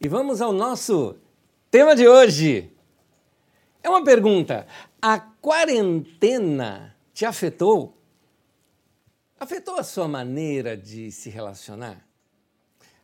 E vamos ao nosso tema de hoje. É uma pergunta: a quarentena te afetou? Afetou a sua maneira de se relacionar?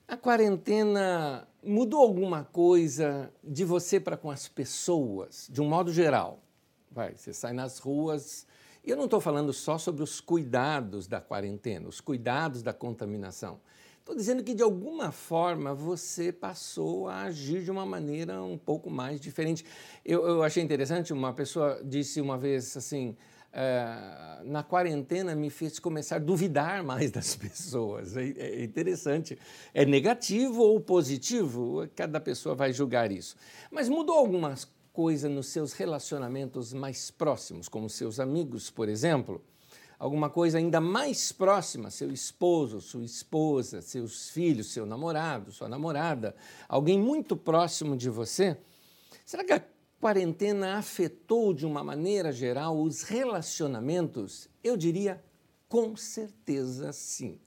A quarentena mudou alguma coisa de você para com as pessoas, de um modo geral? Vai, você sai nas ruas. E eu não estou falando só sobre os cuidados da quarentena, os cuidados da contaminação. Estou dizendo que, de alguma forma, você passou a agir de uma maneira um pouco mais diferente. Eu, eu achei interessante, uma pessoa disse uma vez assim: é, na quarentena me fez começar a duvidar mais das pessoas. É, é interessante. É negativo ou positivo? Cada pessoa vai julgar isso. Mas mudou algumas coisas nos seus relacionamentos mais próximos, como seus amigos, por exemplo? Alguma coisa ainda mais próxima, seu esposo, sua esposa, seus filhos, seu namorado, sua namorada, alguém muito próximo de você, será que a quarentena afetou de uma maneira geral os relacionamentos? Eu diria com certeza sim.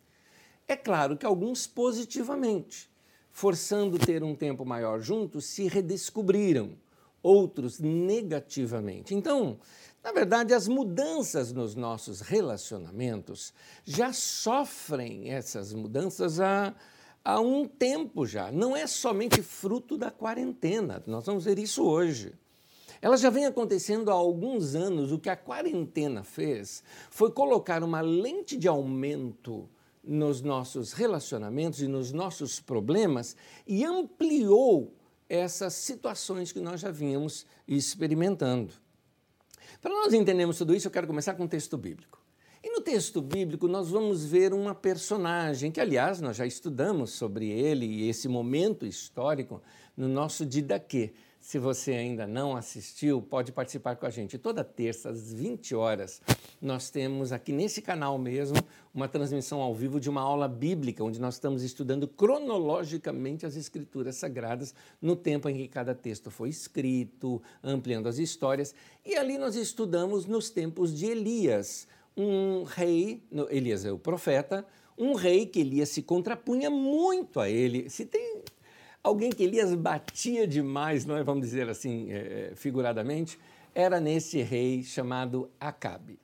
É claro que alguns positivamente, forçando ter um tempo maior juntos, se redescobriram, outros negativamente. Então, na verdade, as mudanças nos nossos relacionamentos já sofrem essas mudanças há, há um tempo já. Não é somente fruto da quarentena, nós vamos ver isso hoje. Ela já vem acontecendo há alguns anos. O que a quarentena fez foi colocar uma lente de aumento nos nossos relacionamentos e nos nossos problemas e ampliou essas situações que nós já vínhamos experimentando. Para nós entendermos tudo isso, eu quero começar com um texto bíblico. E no texto bíblico nós vamos ver uma personagem que, aliás, nós já estudamos sobre ele e esse momento histórico no nosso Didaquê. Se você ainda não assistiu, pode participar com a gente. Toda terça, às 20 horas, nós temos aqui nesse canal mesmo uma transmissão ao vivo de uma aula bíblica, onde nós estamos estudando cronologicamente as escrituras sagradas no tempo em que cada texto foi escrito, ampliando as histórias. E ali nós estudamos nos tempos de Elias, um rei, Elias é o profeta, um rei que Elias se contrapunha muito a ele. Se tem alguém que Elias batia demais, não é? vamos dizer assim, é, figuradamente, era nesse rei chamado Acabe.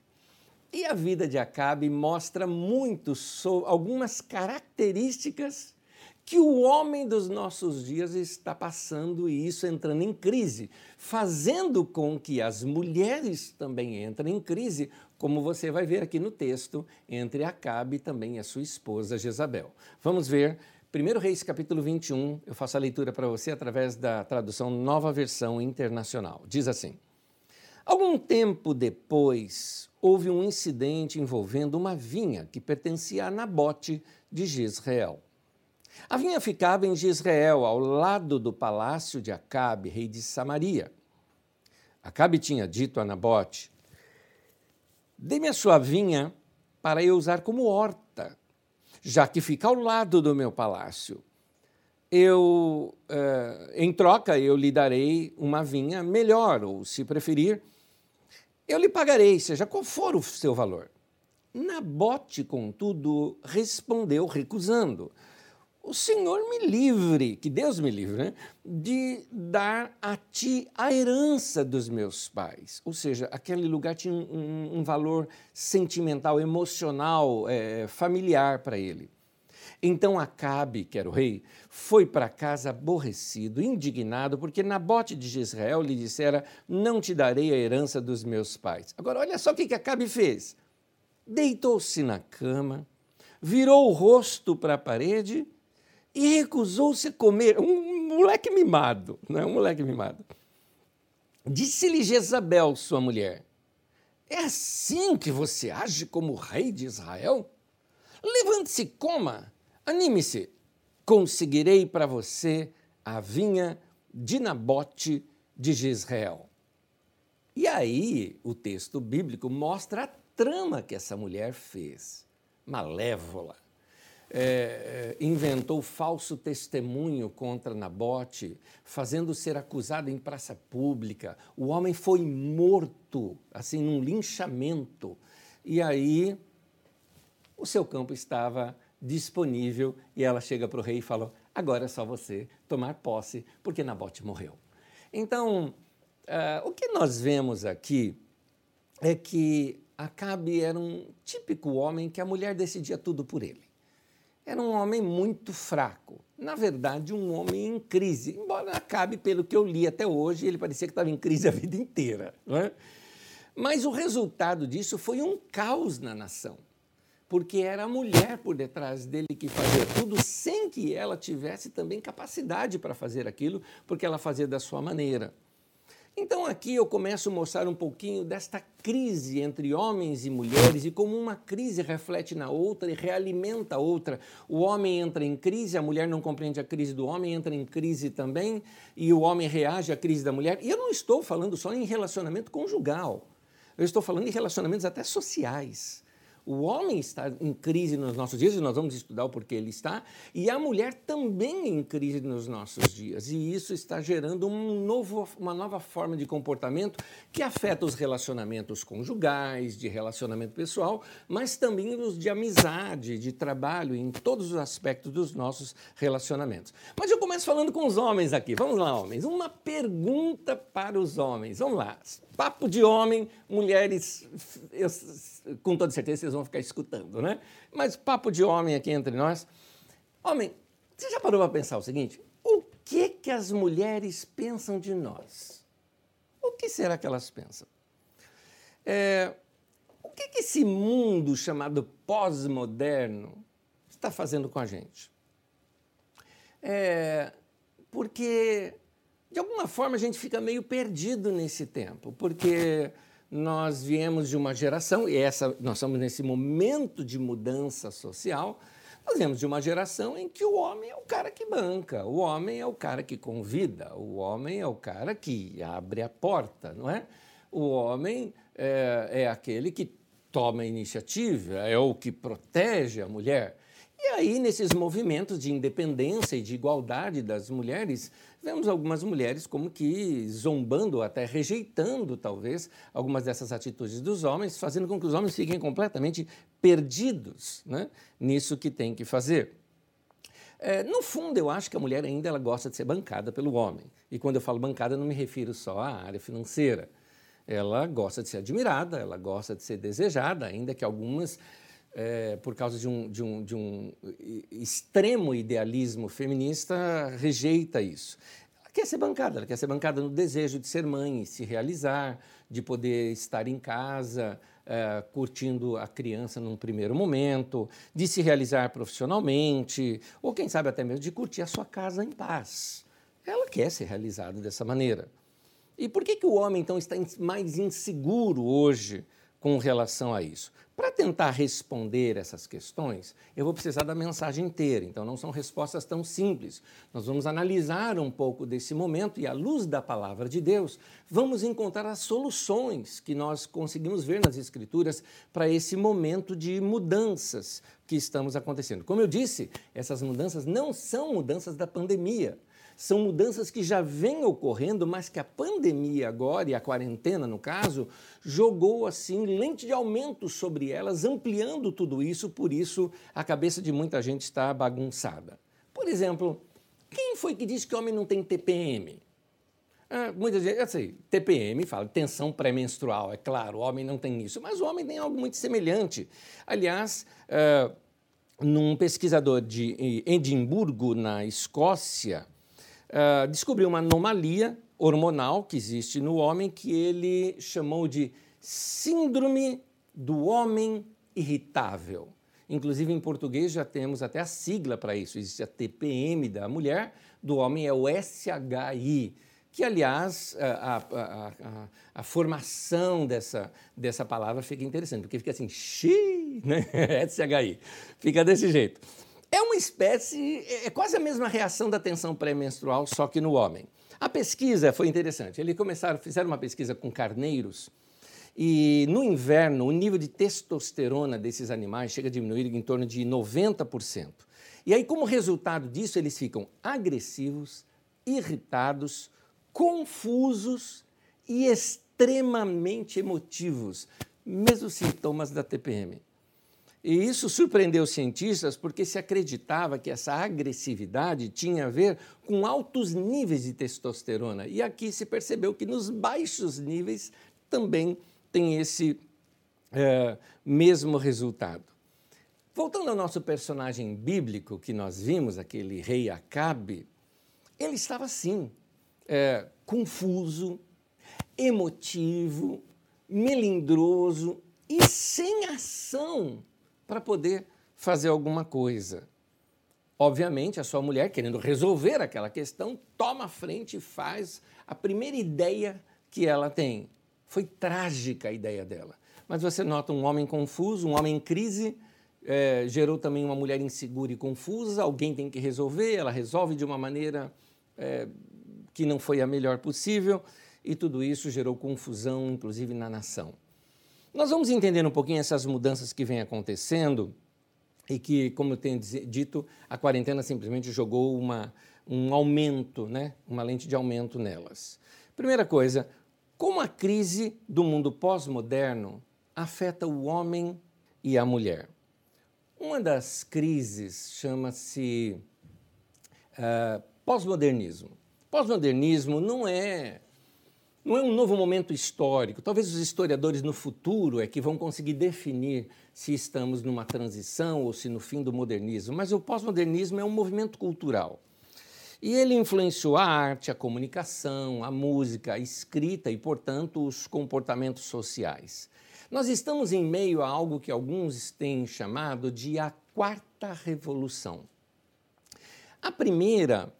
E a vida de Acabe mostra muito sobre algumas características que o homem dos nossos dias está passando e isso entrando em crise, fazendo com que as mulheres também entrem em crise, como você vai ver aqui no texto, entre Acabe e também a sua esposa Jezabel. Vamos ver 1 Reis capítulo 21, eu faço a leitura para você através da tradução Nova Versão Internacional. Diz assim: Algum tempo depois, houve um incidente envolvendo uma vinha que pertencia a Nabote de Jezreel. A vinha ficava em Jezreel, ao lado do palácio de Acabe, rei de Samaria. Acabe tinha dito a Nabote: Dê-me a sua vinha para eu usar como horta já que fica ao lado do meu palácio. Eu, uh, em troca, eu lhe darei uma vinha melhor, ou se preferir, eu lhe pagarei, seja qual for o seu valor. Nabote, contudo, respondeu recusando o Senhor me livre, que Deus me livre, né, de dar a ti a herança dos meus pais. Ou seja, aquele lugar tinha um, um, valor sentimental, emocional, é, familiar para ele. Então Acabe, que era o rei, foi para casa aborrecido, indignado, porque Nabote de Jezreel lhe dissera: Não te darei a herança dos meus pais. Agora, olha só o que Acabe fez. Deitou-se na cama, virou o rosto para a parede e recusou-se a comer. Um moleque mimado, não é um moleque mimado. Disse-lhe Jezabel, sua mulher: É assim que você age como rei de Israel? Levante-se coma, anime-se, conseguirei para você a vinha de Nabote de Jezreel. E aí o texto bíblico mostra a trama que essa mulher fez, malévola é, inventou falso testemunho contra Nabote, fazendo ser acusado em praça pública. O homem foi morto, assim, num linchamento. E aí o seu campo estava disponível e ela chega para o rei e fala: Agora é só você tomar posse, porque Nabote morreu. Então, uh, o que nós vemos aqui é que Acabe era um típico homem que a mulher decidia tudo por ele. Era um homem muito fraco. Na verdade, um homem em crise. Embora Acabe, pelo que eu li até hoje, ele parecia que estava em crise a vida inteira. Não é? Mas o resultado disso foi um caos na nação porque era a mulher por detrás dele que fazia tudo sem que ela tivesse também capacidade para fazer aquilo, porque ela fazia da sua maneira. Então aqui eu começo a mostrar um pouquinho desta crise entre homens e mulheres e como uma crise reflete na outra e realimenta a outra. O homem entra em crise, a mulher não compreende a crise do homem, entra em crise também, e o homem reage à crise da mulher. E eu não estou falando só em relacionamento conjugal. Eu estou falando em relacionamentos até sociais. O homem está em crise nos nossos dias, e nós vamos estudar o porquê ele está, e a mulher também em crise nos nossos dias. E isso está gerando um novo, uma nova forma de comportamento que afeta os relacionamentos conjugais, de relacionamento pessoal, mas também os de amizade, de trabalho, em todos os aspectos dos nossos relacionamentos. Mas eu começo falando com os homens aqui. Vamos lá, homens. Uma pergunta para os homens. Vamos lá. Papo de homem, mulheres, eu, com toda certeza vocês vão ficar escutando, né? Mas papo de homem aqui entre nós. Homem, você já parou para pensar o seguinte? O que, que as mulheres pensam de nós? O que será que elas pensam? É, o que, que esse mundo chamado pós-moderno está fazendo com a gente? É, porque de alguma forma a gente fica meio perdido nesse tempo, porque nós viemos de uma geração, e essa nós estamos nesse momento de mudança social, nós viemos de uma geração em que o homem é o cara que banca, o homem é o cara que convida, o homem é o cara que abre a porta, não é? O homem é, é aquele que toma a iniciativa, é o que protege a mulher. E aí, nesses movimentos de independência e de igualdade das mulheres, vemos algumas mulheres como que zombando, até rejeitando, talvez, algumas dessas atitudes dos homens, fazendo com que os homens fiquem completamente perdidos né, nisso que tem que fazer. É, no fundo, eu acho que a mulher ainda ela gosta de ser bancada pelo homem. E quando eu falo bancada, não me refiro só à área financeira. Ela gosta de ser admirada, ela gosta de ser desejada, ainda que algumas é, por causa de um, de, um, de um extremo idealismo feminista, rejeita isso. Ela quer ser bancada, ela quer ser bancada no desejo de ser mãe, se realizar, de poder estar em casa, é, curtindo a criança num primeiro momento, de se realizar profissionalmente, ou quem sabe até mesmo de curtir a sua casa em paz. Ela quer ser realizada dessa maneira. E por que, que o homem, então, está mais inseguro hoje com relação a isso? Para tentar responder essas questões, eu vou precisar da mensagem inteira, então não são respostas tão simples. Nós vamos analisar um pouco desse momento e, à luz da palavra de Deus, vamos encontrar as soluções que nós conseguimos ver nas Escrituras para esse momento de mudanças que estamos acontecendo. Como eu disse, essas mudanças não são mudanças da pandemia são mudanças que já vêm ocorrendo, mas que a pandemia agora, e a quarentena no caso, jogou assim lente de aumento sobre elas, ampliando tudo isso, por isso a cabeça de muita gente está bagunçada. Por exemplo, quem foi que disse que homem não tem TPM? Ah, muita gente, TPM fala tensão pré-menstrual, é claro, o homem não tem isso, mas o homem tem algo muito semelhante. Aliás, uh, num pesquisador de Edimburgo, na Escócia, uh, descobriu uma anomalia hormonal que existe no homem que ele chamou de síndrome do homem irritável. Inclusive, em português já temos até a sigla para isso. Existe a TPM da mulher, do homem é o SHI, que, aliás, a, a, a, a formação dessa, dessa palavra fica interessante, porque fica assim, xi, né? SHI. Fica desse jeito. É uma espécie, é, é quase a mesma reação da tensão pré-menstrual, só que no homem. A pesquisa foi interessante. Eles começaram, fizeram uma pesquisa com carneiros e no inverno o nível de testosterona desses animais chega a diminuir em torno de 90%. E aí, como resultado disso, eles ficam agressivos, irritados, confusos e extremamente emotivos, mesmos sintomas da TPM. E isso surpreendeu os cientistas porque se acreditava que essa agressividade tinha a ver com altos níveis de testosterona. E aqui se percebeu que nos baixos níveis também tem esse é, mesmo resultado. Voltando ao nosso personagem bíblico que nós vimos, aquele rei Acabe, ele estava assim, é, confuso, emotivo, melindroso e sem ação para poder fazer alguma coisa. Obviamente, a sua mulher, querendo resolver aquela questão, toma a frente e faz a primeira ideia que ela tem. Foi trágica a ideia dela. Mas você nota um homem confuso, um homem em crise, é, gerou também uma mulher insegura e confusa, alguém tem que resolver, ela resolve de uma maneira é, que não foi a melhor possível, e tudo isso gerou confusão, inclusive na nação. Nós vamos entender um pouquinho essas mudanças que vêm acontecendo e que, como eu tenho dito, a quarentena simplesmente jogou uma, um aumento, né? uma lente de aumento nelas. Primeira coisa, como a crise do mundo pós-moderno afeta o homem e a mulher. Uma das crises chama-se uh, pós-modernismo. Pós-modernismo não é não é um novo momento histórico. Talvez os historiadores no futuro é que vão conseguir definir se estamos numa transição ou se no fim do modernismo, mas o pós-modernismo é um movimento cultural. E ele influenciou a arte, a comunicação, a música, a escrita e, portanto, os comportamentos sociais. Nós estamos em meio a algo que alguns têm chamado de a quarta revolução. A primeira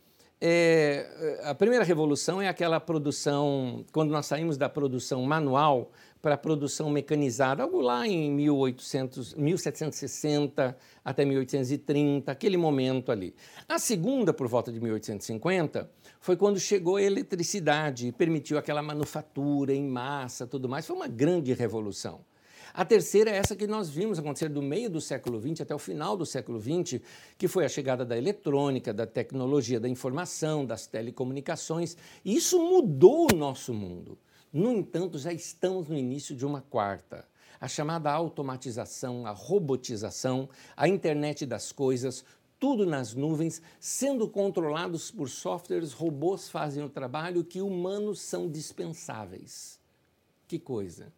é, a primeira revolução é aquela produção, quando nós saímos da produção manual para a produção mecanizada, algo lá em 1800, 1760 até 1830, aquele momento ali. A segunda, por volta de 1850, foi quando chegou a eletricidade e permitiu aquela manufatura em massa, tudo mais. Foi uma grande revolução. A terceira é essa que nós vimos acontecer do meio do século XX até o final do século XX, que foi a chegada da eletrônica, da tecnologia da informação, das telecomunicações. E isso mudou o nosso mundo. No entanto, já estamos no início de uma quarta. A chamada automatização, a robotização, a internet das coisas, tudo nas nuvens, sendo controlados por softwares, robôs fazem o trabalho que humanos são dispensáveis. Que coisa!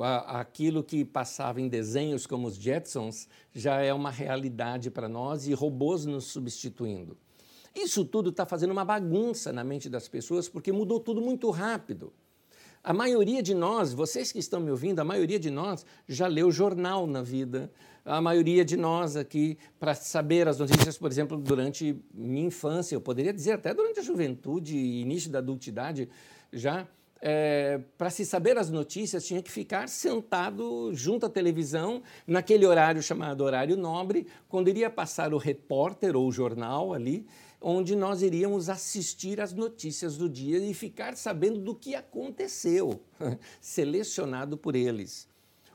Aquilo que passava em desenhos como os Jetsons já é uma realidade para nós e robôs nos substituindo. Isso tudo está fazendo uma bagunça na mente das pessoas porque mudou tudo muito rápido. A maioria de nós, vocês que estão me ouvindo, a maioria de nós já leu jornal na vida. A maioria de nós aqui, para saber as notícias, por exemplo, durante minha infância, eu poderia dizer até durante a juventude e início da adultidade, já é, para se saber as notícias, tinha que ficar sentado junto à televisão, naquele horário chamado horário nobre, quando iria passar o repórter ou o jornal ali, onde nós iríamos assistir às notícias do dia e ficar sabendo do que aconteceu, selecionado por eles.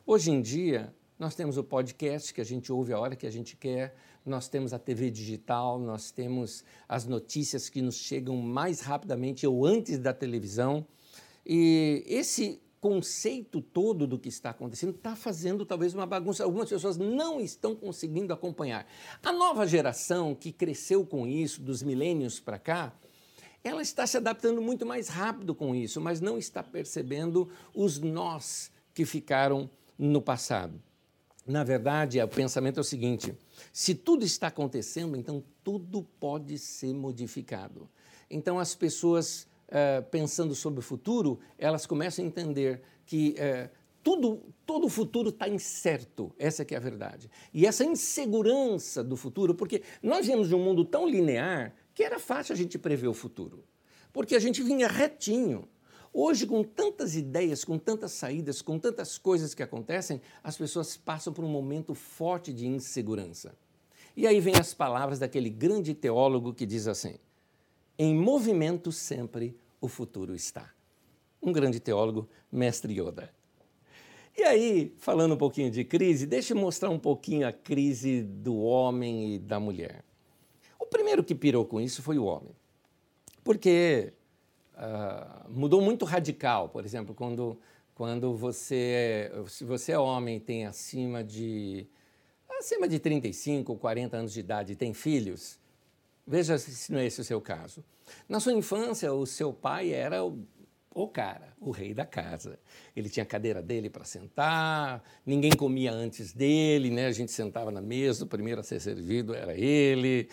Hoje em dia, nós temos o podcast que a gente ouve a hora que a gente quer, nós temos a TV digital, nós temos as notícias que nos chegam mais rapidamente ou antes da televisão. E esse conceito todo do que está acontecendo está fazendo talvez uma bagunça. Algumas pessoas não estão conseguindo acompanhar. A nova geração que cresceu com isso, dos milênios para cá, ela está se adaptando muito mais rápido com isso, mas não está percebendo os nós que ficaram no passado. Na verdade, o pensamento é o seguinte: se tudo está acontecendo, então tudo pode ser modificado. Então as pessoas eh, pensando sobre o futuro, elas começam a entender que uh, tudo, todo o futuro está incerto, essa é a verdade. E essa insegurança do futuro, porque nós viemos de um mundo tão linear que era fácil a gente prever o futuro, porque a gente vinha retinho. Hoje, com tantas ideias, com tantas saídas, com tantas coisas que acontecem, as pessoas passam por um momento forte de insegurança. E aí vem as palavras daquele grande teólogo que diz assim: em movimento sempre o futuro está. Um grande teólogo, mestre Yoda. E aí, falando um pouquinho de crise, deixa eu mostrar um pouquinho a crise do homem e da mulher. O primeiro que pirou com isso foi o homem, porque uh, mudou muito radical. Por exemplo, quando, quando você, se você é homem e tem acima de acima de 35 ou 40 anos de idade tem filhos, veja se não é esse o seu caso. Na sua infância, o seu pai era o, o cara, o rei da casa. Ele tinha a cadeira dele para sentar, ninguém comia antes dele, né? a gente sentava na mesa, o primeiro a ser servido era ele.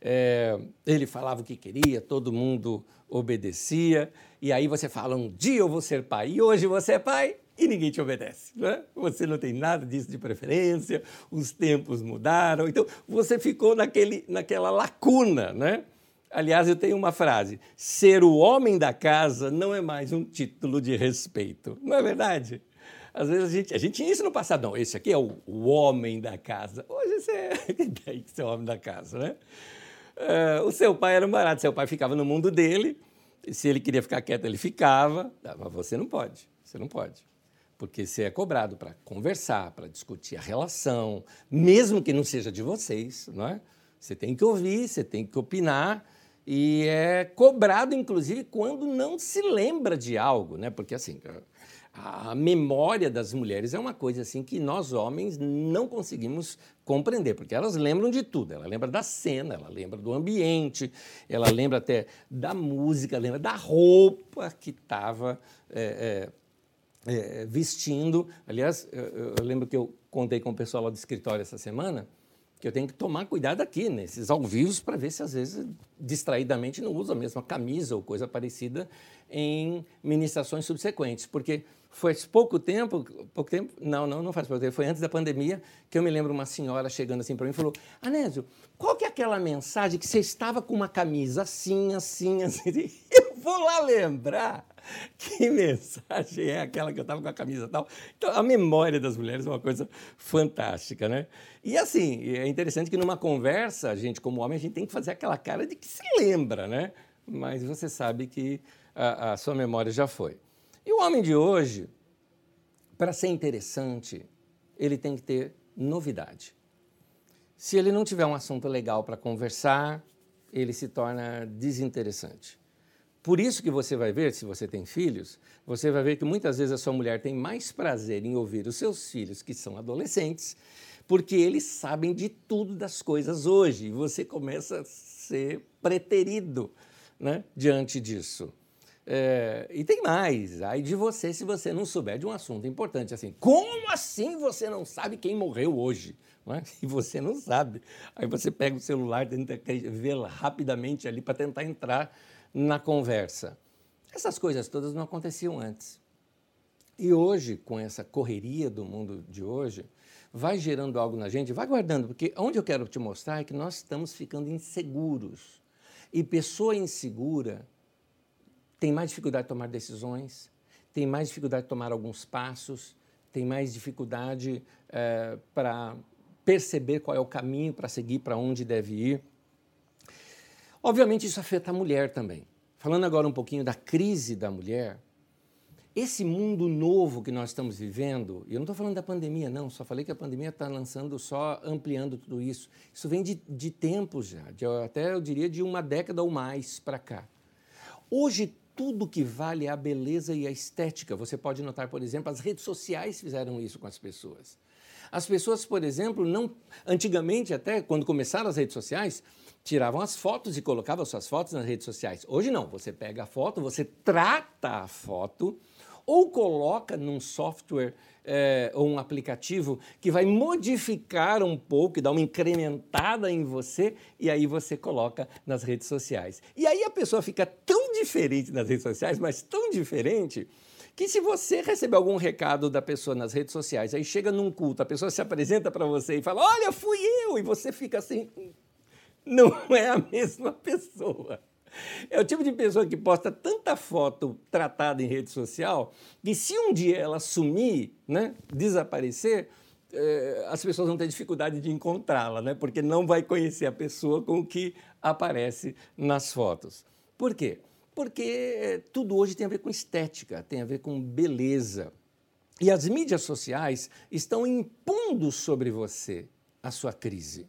É, ele falava o que queria, todo mundo obedecia. E aí você fala: um dia eu vou ser pai, e hoje você é pai, e ninguém te obedece. Né? Você não tem nada disso de preferência, os tempos mudaram, então você ficou naquele, naquela lacuna. Né? Aliás, eu tenho uma frase: ser o homem da casa não é mais um título de respeito. Não é verdade? Às vezes a gente, a gente tinha isso no passado. Não, esse aqui é o, o homem da casa. Hoje você é, tem que ser o homem da casa, né? Uh, o seu pai era um barato, seu pai ficava no mundo dele, se ele queria ficar quieto, ele ficava, mas você não pode, você não pode porque você é cobrado para conversar, para discutir a relação, mesmo que não seja de vocês, não é? Você tem que ouvir, você tem que opinar e é cobrado, inclusive, quando não se lembra de algo, né? Porque assim, a memória das mulheres é uma coisa assim que nós homens não conseguimos compreender, porque elas lembram de tudo. Ela lembra da cena, ela lembra do ambiente, ela lembra até da música, lembra da roupa que estava é, é, é, vestindo. Aliás, eu, eu, lembro que eu contei com o pessoal lá do escritório essa semana que eu tenho que tomar cuidado aqui, nesses ao vivo, para ver se às vezes distraidamente não uso a mesma camisa ou coisa parecida em ministrações subsequentes, porque faz pouco tempo, pouco tempo, não, não, não faz pouco tempo, foi antes da pandemia, que eu me lembro uma senhora chegando assim para mim e falou: Anésio, qual que é aquela mensagem que você estava com uma camisa assim, assim, assim? Vou lá lembrar que mensagem é aquela que eu estava com a camisa tal. Então, a memória das mulheres é uma coisa fantástica, né? E assim, é interessante que numa conversa, a gente, como homem, a gente tem que fazer aquela cara de que se lembra, né? Mas você sabe que a, a sua memória já foi. E o homem de hoje, para ser interessante, ele tem que ter novidade. Se ele não tiver um assunto legal para conversar, ele se torna desinteressante. Por isso que você vai ver, se você tem filhos, você vai ver que muitas vezes a sua mulher tem mais prazer em ouvir os seus filhos, que são adolescentes, porque eles sabem de tudo das coisas hoje. E você começa a ser preterido né, diante disso. É, e tem mais, aí de você se você não souber de um assunto importante, assim, como assim você não sabe quem morreu hoje? É? E você não sabe. Aí você pega o celular, tenta ver rapidamente ali para tentar entrar na conversa. Essas coisas todas não aconteciam antes. E hoje, com essa correria do mundo de hoje, vai gerando algo na gente, vai guardando, porque onde eu quero te mostrar é que nós estamos ficando inseguros. E pessoa insegura tem mais dificuldade de tomar decisões, tem mais dificuldade de tomar alguns passos, tem mais dificuldade é, para perceber qual é o caminho para seguir, para onde deve ir. Obviamente, isso afeta a mulher também. Falando agora um pouquinho da crise da mulher, esse mundo novo que nós estamos vivendo, e eu não estou falando da pandemia, não, só falei que a pandemia está lançando, só ampliando tudo isso. Isso vem de, de tempos já, de, até eu diria de uma década ou mais para cá. Hoje, tudo que vale é a beleza e a estética. Você pode notar, por exemplo, as redes sociais fizeram isso com as pessoas. As pessoas, por exemplo, não antigamente até quando começaram as redes sociais, tiravam as fotos e colocavam suas fotos nas redes sociais. Hoje não, você pega a foto, você trata a foto ou coloca num software é, ou um aplicativo que vai modificar um pouco e dar uma incrementada em você e aí você coloca nas redes sociais. E aí a pessoa fica tão diferente nas redes sociais, mas tão diferente que se você receber algum recado da pessoa nas redes sociais, aí chega num culto, a pessoa se apresenta para você e fala: "Olha, fui eu", e você fica assim, não é a mesma pessoa. É o tipo de pessoa que posta tanta foto tratada em rede social que se um dia ela sumir, né, desaparecer, eh, as pessoas vão ter dificuldade de encontrá-la, né, porque não vai conhecer a pessoa com que aparece nas fotos. Por quê? Porque tudo hoje tem a ver com estética, tem a ver com beleza. E as mídias sociais estão impondo sobre você a sua crise.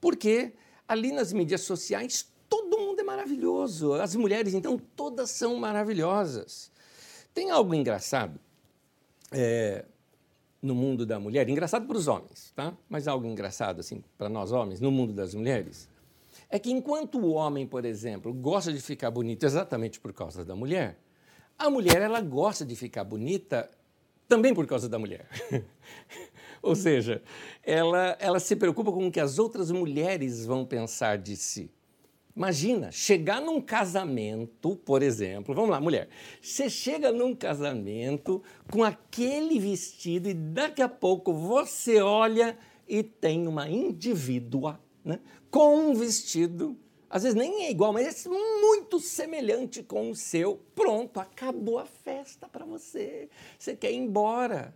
Porque ali nas mídias sociais todo mundo é maravilhoso. As mulheres, então, todas são maravilhosas. Tem algo engraçado. É, no mundo da mulher, engraçado para os homens, tá? Mas algo engraçado assim para nós homens no mundo das mulheres, é que enquanto o homem, por exemplo, gosta de ficar bonito exatamente por causa da mulher, a mulher ela gosta de ficar bonita também por causa da mulher. Ou seja, ela, ela se preocupa com o que as outras mulheres vão pensar de si. Imagina, chegar num casamento, por exemplo, vamos lá, mulher, você chega num casamento com aquele vestido e daqui a pouco você olha e tem uma indivídua né, com um vestido, às vezes nem é igual, mas é muito semelhante com o seu. Pronto, acabou a festa para você. Você quer ir embora.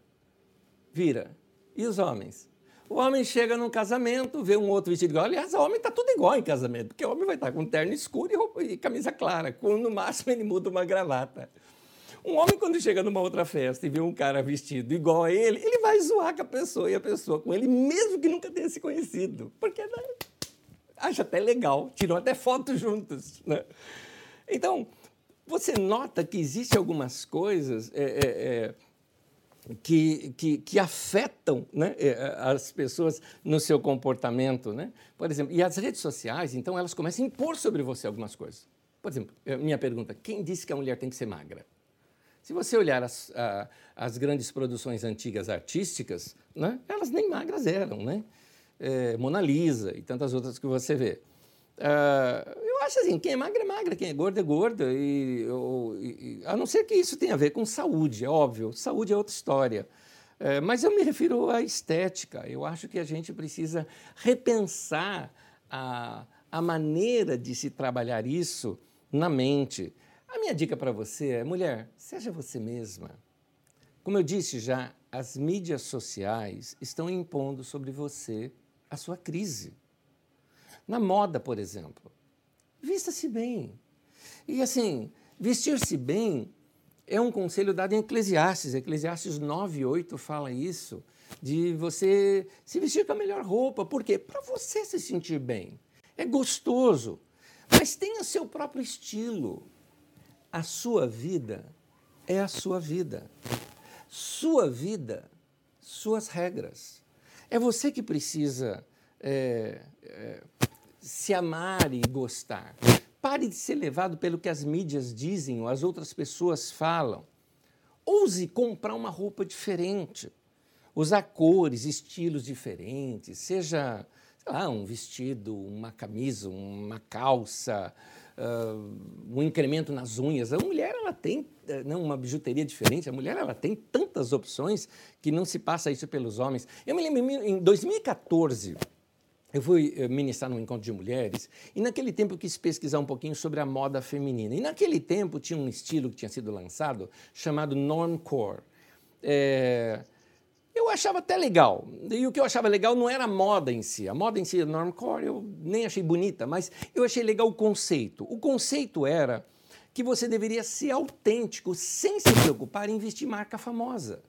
Vira. E os homens? O homem chega num casamento, vê um outro vestido igual. Aliás, o homem está tudo igual em casamento, porque o homem vai estar com terno escuro e, roupa, e camisa clara, com no máximo ele muda uma gravata. Um homem, quando chega numa outra festa e vê um cara vestido igual a ele, ele vai zoar com a pessoa e a pessoa com ele, mesmo que nunca tenha se conhecido. Porque né, acha até legal, tiram até fotos juntos. Né? Então, você nota que existem algumas coisas. É, é, é, que, que, que afetam né, eh, as pessoas no seu comportamento. Né? Por exemplo, e as redes sociais, então, elas começam a impor sobre você algumas coisas. Por exemplo, eh, minha pergunta: quem disse que a mulher tem que ser magra? Se você olhar as, a, as grandes produções antigas artísticas, né, elas nem magras eram, né? É, Mona Lisa e tantas outras que você vê. Uh, eu acho assim, quem é magra é magra, quem é gorda é gorda, e, e, a não ser que isso tenha a ver com saúde, é óbvio, saúde é outra história. Uh, mas eu me refiro à estética, eu acho que a gente precisa repensar a, a maneira de se trabalhar isso na mente. A minha dica para você é, mulher, seja você mesma. Como eu disse já, as mídias sociais estão impondo sobre você a sua crise. Na moda, por exemplo. Vista-se bem. E assim, vestir-se bem é um conselho dado em Eclesiastes. Eclesiastes 9, 8 fala isso, de você se vestir com a melhor roupa. Por quê? Para você se sentir bem. É gostoso, mas tenha seu próprio estilo. A sua vida é a sua vida. Sua vida, suas regras. É você que precisa é, é, se amar e gostar. Pare de ser levado pelo que as mídias dizem ou as outras pessoas falam. Ouse comprar uma roupa diferente, usar cores, estilos diferentes, seja lá, um vestido, uma camisa, uma calça, uh, um incremento nas unhas. A mulher ela tem eh, não, uma bijuteria diferente, a mulher ela tem tantas opções que não se passa isso pelos homens. Eu me lembro em 2014, eu fui eh, ministrar num encontro de mulheres e naquele tempo eu quis pesquisar um pouquinho sobre a moda feminina. E naquele tempo tinha um estilo que tinha sido lançado chamado normcore. É, eu achava até legal. E o que eu achava legal não era a moda em si. A moda em si, normcore, eu nem achei bonita, mas eu achei legal o conceito. O conceito era que você deveria ser autêntico sem se preocupar em vestir marca famosa.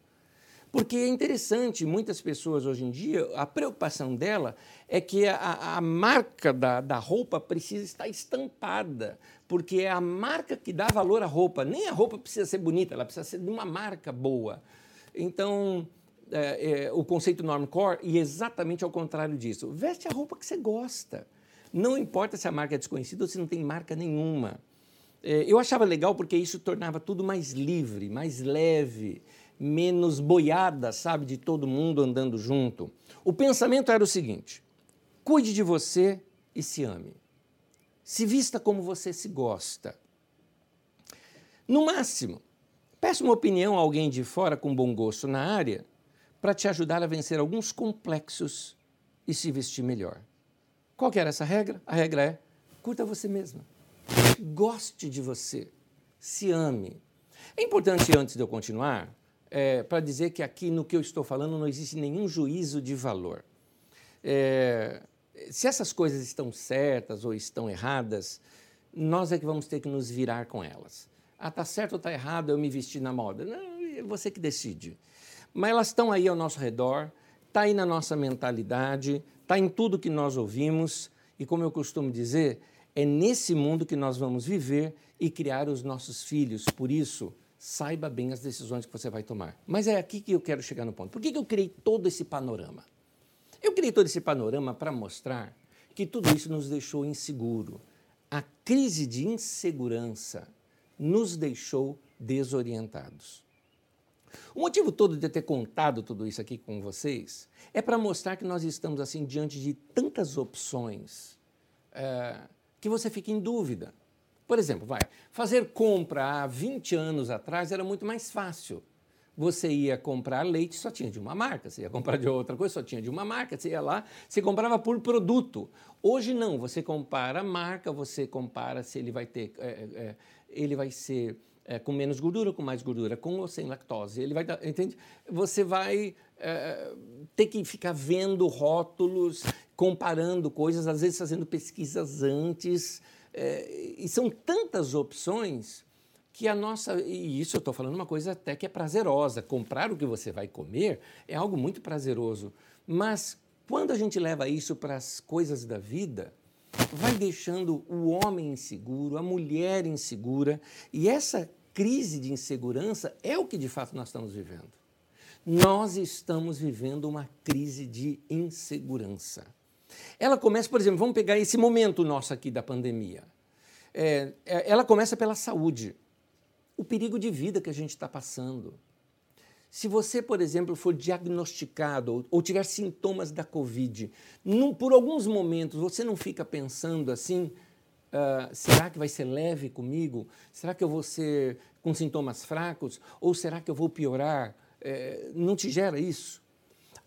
Porque é interessante, muitas pessoas hoje em dia, a preocupação dela é que a, a marca da, da roupa precisa estar estampada, porque é a marca que dá valor à roupa. Nem a roupa precisa ser bonita, ela precisa ser de uma marca boa. Então, é, é, o conceito normcore e exatamente ao contrário disso. Veste a roupa que você gosta. Não importa se a marca é desconhecida ou se não tem marca nenhuma. É, eu achava legal porque isso tornava tudo mais livre, mais leve menos boiada, sabe, de todo mundo andando junto. O pensamento era o seguinte: cuide de você e se ame. Se vista como você se gosta. No máximo, peça uma opinião a alguém de fora com bom gosto na área para te ajudar a vencer alguns complexos e se vestir melhor. Qual que era essa regra? A regra é: curta você mesma. Goste de você. Se ame. É importante, antes de eu continuar, é, para dizer que aqui no que eu estou falando não existe nenhum juízo de valor. É, se essas coisas estão certas ou estão erradas, nós é que vamos ter que nos virar com elas. Ah, está certo ou está errado eu me vestir na moda? Não, é você que decide. Mas elas estão aí ao nosso redor, está aí na nossa mentalidade, está em tudo que nós ouvimos, e como eu costumo dizer, é nesse mundo que nós vamos viver e criar os nossos filhos. Por isso, saiba bem as decisões que você vai tomar. Mas é aqui que eu quero chegar no ponto. Por que, que eu criei todo esse panorama? Eu criei todo esse panorama para mostrar que tudo isso nos deixou inseguro. A crise de insegurança nos deixou desorientados. O motivo todo de eu ter contado tudo isso aqui com vocês é para mostrar que nós estamos assim diante de tantas opções é, que você fica em dúvida. Por exemplo, vai, fazer compra há 20 anos atrás era muito mais fácil. Você ia comprar leite, só tinha de uma marca. Você ia comprar de outra coisa, só tinha de uma marca. Você ia lá, você comprava por produto. Hoje não, você compara a marca, você compara se ele vai ter, é, é, ele vai ser é, com menos gordura, com mais gordura, com ou sem lactose. Ele vai, entende? Você vai é, ter que ficar vendo rótulos, comparando coisas, às vezes fazendo pesquisas antes. É, e são tantas opções que a nossa. E isso eu estou falando uma coisa até que é prazerosa. Comprar o que você vai comer é algo muito prazeroso. Mas quando a gente leva isso para as coisas da vida, vai deixando o homem inseguro, a mulher insegura, e essa crise de insegurança é o que de fato nós estamos vivendo. Nós estamos vivendo uma crise de insegurança. Ela começa, por exemplo, vamos pegar esse momento nosso aqui da pandemia. É, é, ela começa pela saúde, o perigo de vida que a gente está passando. Se você, por exemplo, for diagnosticado ou, tiver sintomas da Covid, num, por alguns momentos você não fica pensando assim, Uh, será que vai ser leve comigo? Será que eu vou ser com sintomas fracos? Ou será que eu vou piorar? É, não te gera isso?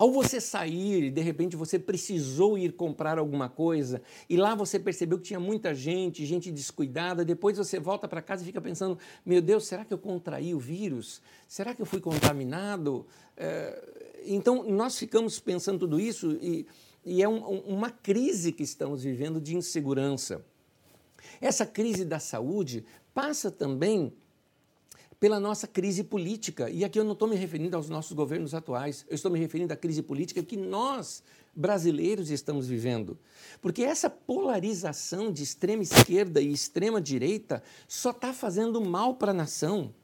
Ao você sair de repente você precisou ir comprar alguma coisa e lá você percebeu que tinha muita gente, gente descuidada, depois você volta para casa e fica pensando: meu Deus, será que eu contraí o vírus? Será que eu fui contaminado? É, então nós ficamos pensando tudo isso e, e é um, uma crise que estamos vivendo de insegurança. Essa crise da saúde passa também pela nossa crise política. E aqui eu não estou me referindo aos nossos governos atuais, eu estou me referindo à crise política que nós, brasileiros, estamos vivendo. Porque essa polarização de extrema esquerda e extrema direita só está fazendo mal para a nação.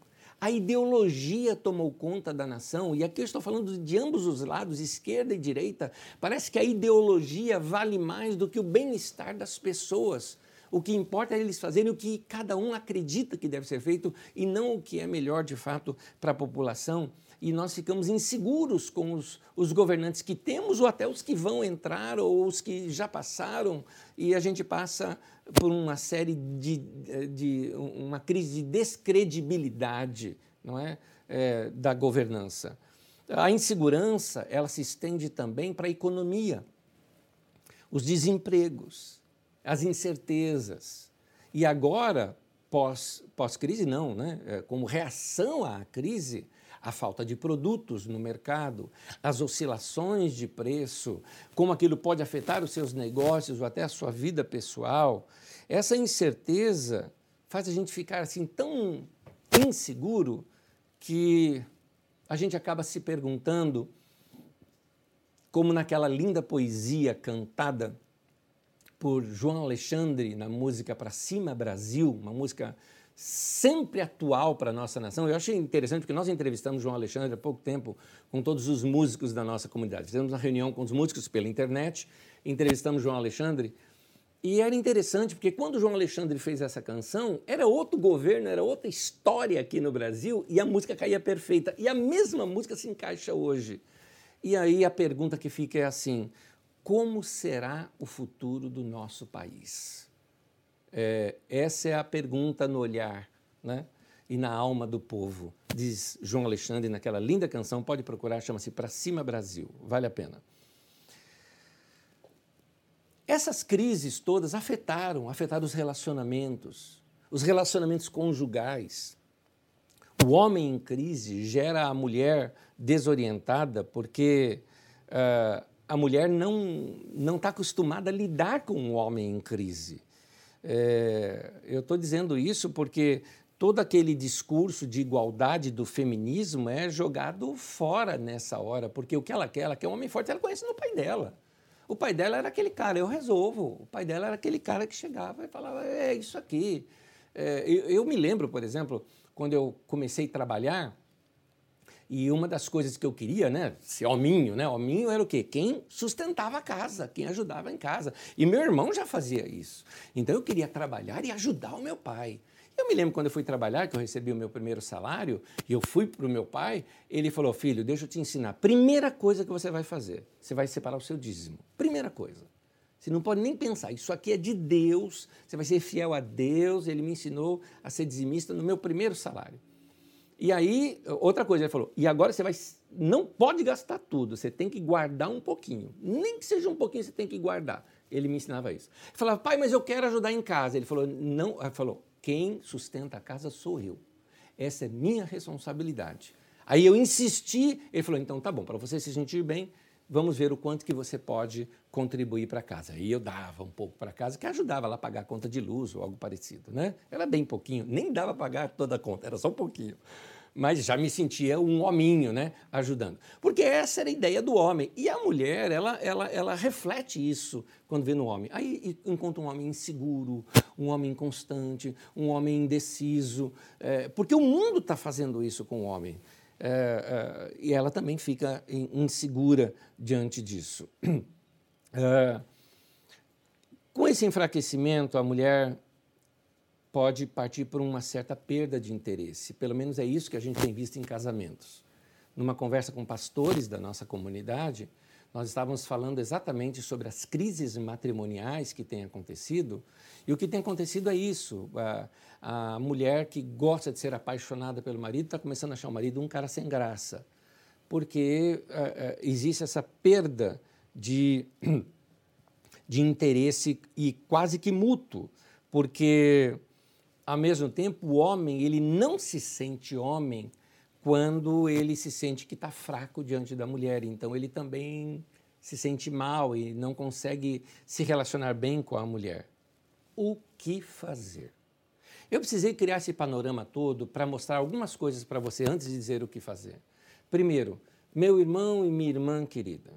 A ideologia tomou conta da nação, e aqui eu estou falando de ambos os lados, esquerda e direita. Parece que a ideologia vale mais do que o bem-estar das pessoas. O que importa é eles fazerem o que cada um acredita que deve ser feito e não o que é melhor de fato para a população. E nós ficamos inseguros com os, os, governantes que temos ou até os que vão entrar ou os que já passaram e a gente passa por uma série de, de uma crise de descredibilidade, não é, é da governança. A insegurança ela se estende também para a economia, os desempregos, as incertezas. E agora, pós-crise, pós não, né? É, como reação à crise, a falta de produtos no mercado, as oscilações de preço, como aquilo pode afetar os seus negócios ou até a sua vida pessoal. Essa incerteza faz a gente ficar assim tão inseguro que a gente acaba se perguntando, como naquela linda poesia cantada por João Alexandre na música Para Cima Brasil, uma música sempre atual para a nossa nação. Eu achei interessante porque nós entrevistamos João Alexandre há pouco tempo com todos os músicos da nossa comunidade. Fizemos uma reunião com os músicos pela internet, entrevistamos João Alexandre e era interessante porque quando João Alexandre fez essa canção, era outro governo, era outra história aqui no Brasil e a música caía perfeita. E a mesma música se encaixa hoje. E aí a pergunta que fica é assim: como será o futuro do nosso país? É, essa é a pergunta no olhar né? e na alma do povo, diz João Alexandre naquela linda canção, pode procurar, chama-se Pra Cima Brasil, vale a pena. Essas crises todas afetaram, afetaram os relacionamentos, os relacionamentos conjugais. O homem em crise gera a mulher desorientada porque uh, a mulher não não está acostumada a lidar com um homem em crise. É, eu estou dizendo isso porque todo aquele discurso de igualdade do feminismo é jogado fora nessa hora, porque o que ela quer, ela quer um homem forte, ela conhece no pai dela. O pai dela era aquele cara, eu resolvo. O pai dela era aquele cara que chegava e falava: é isso aqui. É, eu, eu me lembro, por exemplo, quando eu comecei a trabalhar, e uma das coisas que eu queria, né, ser hominho, né? Hominho era o quê? Quem sustentava a casa, quem ajudava em casa. E meu irmão já fazia isso. Então eu queria trabalhar e ajudar o meu pai. Eu me lembro quando eu fui trabalhar, que eu recebi o meu primeiro salário, e eu fui para o meu pai, ele falou: Filho, deixa eu te ensinar. Primeira coisa que você vai fazer, você vai separar o seu dízimo. Primeira coisa. Você não pode nem pensar, isso aqui é de Deus, você vai ser fiel a Deus. Ele me ensinou a ser dizimista no meu primeiro salário. E aí, outra coisa, ele falou: e agora você vai. Não pode gastar tudo, você tem que guardar um pouquinho. Nem que seja um pouquinho, você tem que guardar. Ele me ensinava isso. Ele falava, pai, mas eu quero ajudar em casa. Ele falou, não, ele falou, quem sustenta a casa sou eu. Essa é minha responsabilidade. Aí eu insisti, ele falou, então tá bom, para você se sentir bem, vamos ver o quanto que você pode contribuir para casa. Aí eu dava um pouco para casa, que ajudava lá a pagar a conta de luz ou algo parecido, né? Era bem pouquinho, nem dava para pagar toda a conta, era só um pouquinho mas já me sentia um hominho, né, ajudando. Porque essa era a ideia do homem. E a mulher, ela, ela, ela reflete isso quando vê no homem. Aí encontra um homem inseguro, um homem inconstante, um homem indeciso, é, porque o mundo está fazendo isso com o homem. É, é, e ela também fica insegura diante disso. É, com esse enfraquecimento, a mulher pode partir por uma certa perda de interesse. Pelo menos é isso que a gente tem visto em casamentos. Numa conversa com pastores da nossa comunidade, nós estávamos falando exatamente sobre as crises matrimoniais que têm acontecido. E o que tem acontecido é isso: a, a mulher que gosta de ser apaixonada pelo marido está começando a achar o marido um cara sem graça, porque uh, uh, existe essa perda de, de interesse e quase que mútuo, porque ao mesmo tempo, o homem ele não se sente homem quando ele se sente que está fraco diante da mulher. Então, ele também se sente mal e não consegue se relacionar bem com a mulher. O que fazer? Eu precisei criar esse panorama todo para mostrar algumas coisas para você antes de dizer o que fazer. Primeiro, meu irmão e minha irmã querida,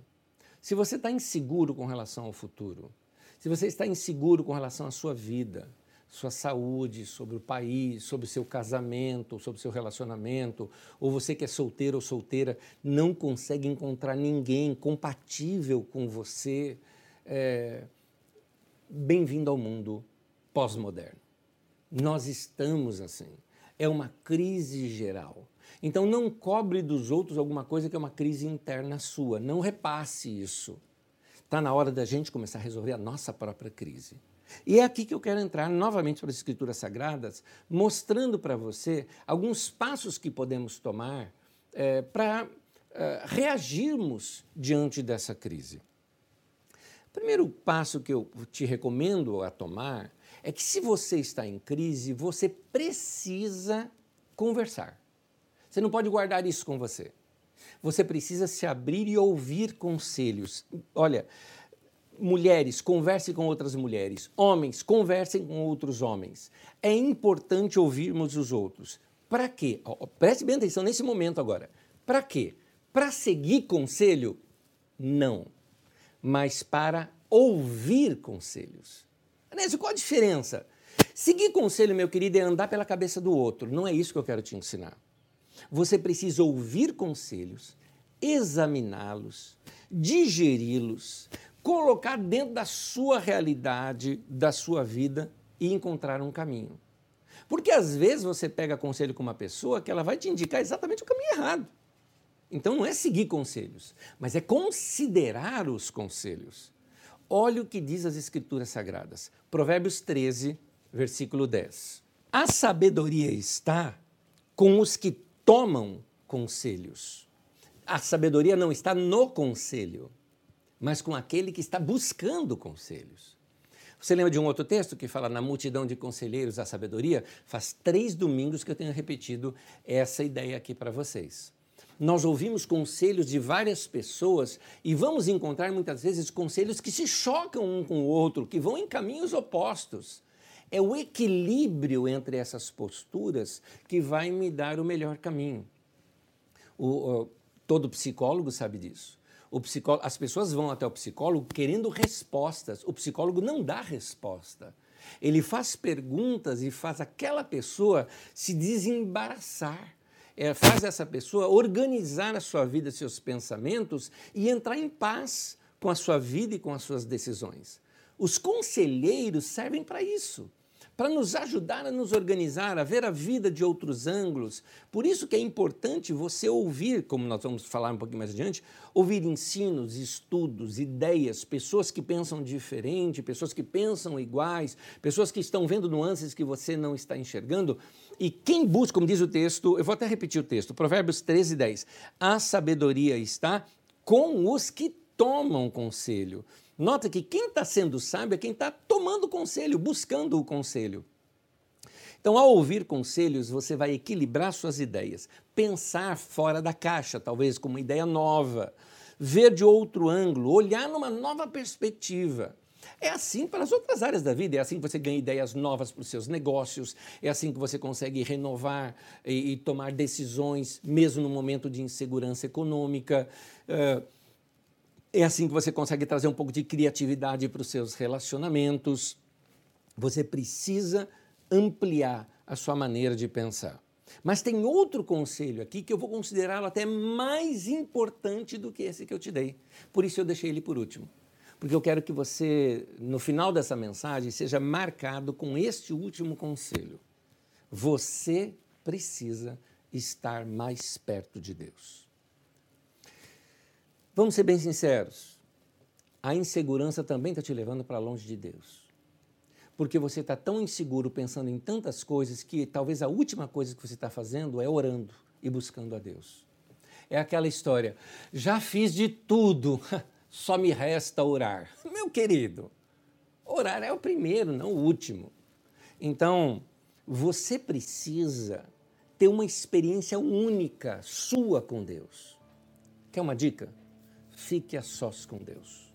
se você está inseguro com relação ao futuro, se você está inseguro com relação à sua vida, sua saúde, sobre o país, sobre seu casamento, sobre seu relacionamento, ou você que é solteiro ou solteira não consegue encontrar ninguém compatível com você, é... bem-vindo ao mundo pós-moderno. Nós estamos assim. É uma crise geral. Então não cobre dos outros alguma coisa que é uma crise interna sua. Não repasse isso. Está na hora da gente começar a resolver a nossa própria crise. E é aqui que eu quero entrar novamente para as Escrituras Sagradas, mostrando para você alguns passos que podemos tomar é, para é, reagirmos diante dessa crise. O primeiro passo que eu te recomendo a tomar é que, se você está em crise, você precisa conversar. Você não pode guardar isso com você. Você precisa se abrir e ouvir conselhos. Olha, mulheres, conversem com outras mulheres. Homens, conversem com outros homens. É importante ouvirmos os outros. Para quê? Preste bem atenção nesse momento agora. Para quê? Para seguir conselho? Não. Mas para ouvir conselhos. Anésio, qual a diferença? Seguir conselho, meu querido, é andar pela cabeça do outro. Não é isso que eu quero te ensinar. Você precisa ouvir conselhos, examiná-los, digeri-los, colocar dentro da sua realidade, da sua vida e encontrar um caminho. Porque às vezes você pega conselho com uma pessoa que ela vai te indicar exatamente o caminho errado. Então não é seguir conselhos, mas é considerar os conselhos. Olha o que diz as Escrituras Sagradas. Provérbios 13, versículo 10. A sabedoria está com os que tomam conselhos. A sabedoria não está no conselho mas com aquele que está buscando conselhos. Você lembra de um outro texto que fala na multidão de conselheiros a sabedoria? Faz três domingos que eu tenho repetido essa ideia aqui para vocês. Nós ouvimos conselhos de várias pessoas e vamos encontrar muitas vezes conselhos que se chocam um com o outro, que vão em caminhos opostos. É o equilíbrio entre essas posturas que vai me dar o melhor caminho. O, o, todo psicólogo sabe disso. Psicólogo, as pessoas vão até o psicólogo querendo respostas. O psicólogo não dá resposta. Ele faz perguntas e faz aquela pessoa se desembaraçar. É, faz essa pessoa organizar a sua vida, seus pensamentos e entrar em paz com a sua vida e com as suas decisões. Os conselheiros servem para isso para nos ajudar a nos organizar, a ver a vida de outros ângulos. Por isso que é importante você ouvir, como nós vamos falar um pouquinho mais adiante, ouvir ensinos, estudos, ideias, pessoas que pensam diferente, pessoas que pensam iguais, pessoas que estão vendo nuances que você não está enxergando. E quem busca, como diz o texto, eu vou até repetir o texto, Provérbios 13, 10. A sabedoria está com os que tomam conselho. Nota que quem está sendo sábio é quem está tomando conselho, buscando o conselho. Então, ao ouvir conselhos, você vai equilibrar suas ideias, pensar fora da caixa, talvez com uma ideia nova, ver de outro ângulo, olhar numa nova perspectiva. É assim para as outras áreas da vida, é assim que você ganha ideias novas para os seus negócios, é assim que você consegue renovar e, e tomar decisões, mesmo no momento de insegurança econômica. Uh, é assim que você consegue trazer um pouco de criatividade para os seus relacionamentos. Você precisa ampliar a sua maneira de pensar. Mas tem outro conselho aqui que eu vou considerá-lo até mais importante do que esse que eu te dei. Por isso eu deixei ele por último. Porque eu quero que você, no final dessa mensagem, seja marcado com este último conselho. Você precisa estar mais perto de Deus. Vamos ser bem sinceros. A insegurança também está te levando para longe de Deus. Porque você está tão inseguro pensando em tantas coisas que talvez a última coisa que você está fazendo é orando e buscando a Deus. É aquela história, já fiz de tudo, só me resta orar. Meu querido, orar é o primeiro, não o último. Então, você precisa ter uma experiência única sua com Deus. Quer uma dica? Fique a sós com Deus.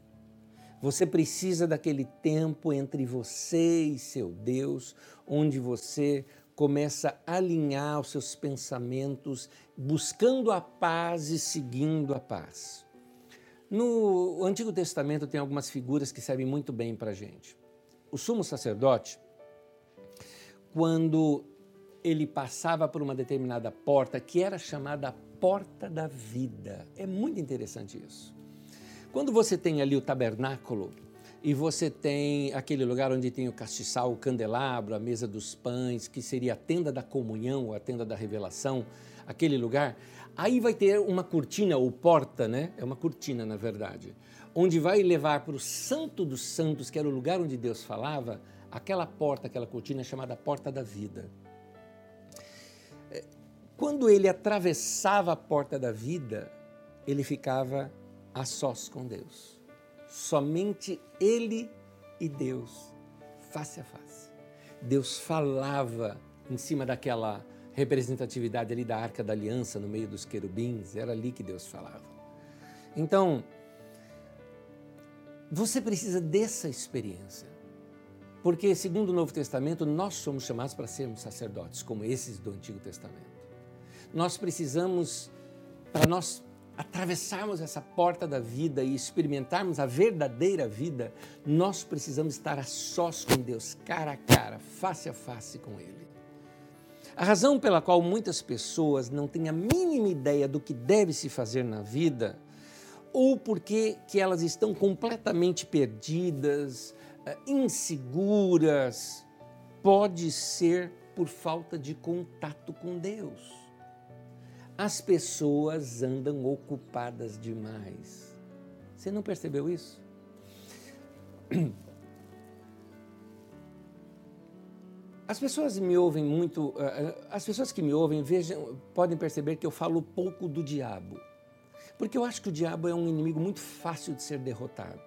Você precisa daquele tempo entre você e seu Deus, onde você começa a alinhar os seus pensamentos, buscando a paz e seguindo a paz. No Antigo Testamento tem algumas figuras que servem muito bem para a gente. O sumo sacerdote, quando ele passava por uma determinada porta, que era chamada porta da vida. É muito interessante isso. Quando você tem ali o tabernáculo e você tem aquele lugar onde tem o castiçal, o candelabro, a mesa dos pães, que seria a tenda da comunhão, a tenda da revelação, aquele lugar, aí vai ter uma cortina ou porta, né? É uma cortina, na verdade, onde vai levar para o Santo dos Santos, que era o lugar onde Deus falava, aquela porta, aquela cortina chamada Porta da Vida. É, quando ele atravessava a porta da vida, ele ficava a sós com Deus. Somente Ele e Deus, face a face. Deus falava em cima daquela representatividade ali da Arca da Aliança, no meio dos querubins, era ali que Deus falava. Então, você precisa dessa experiência. Porque, segundo o Novo Testamento, nós somos chamados para sermos sacerdotes, como esses do Antigo Testamento. Nós precisamos, para nós atravessarmos essa porta da vida e experimentarmos a verdadeira vida, nós precisamos estar a sós com Deus, cara a cara, face a face com Ele. A razão pela qual muitas pessoas não têm a mínima ideia do que deve se fazer na vida, ou porque que elas estão completamente perdidas, eh, inseguras, pode ser por falta de contato com Deus as pessoas andam ocupadas demais. Você não percebeu isso? As pessoas me ouvem muito, eh, eh, as pessoas que me ouvem vejam, podem perceber que eu falo pouco do diabo. Porque eu acho que o diabo é um inimigo muito fácil de ser derrotado.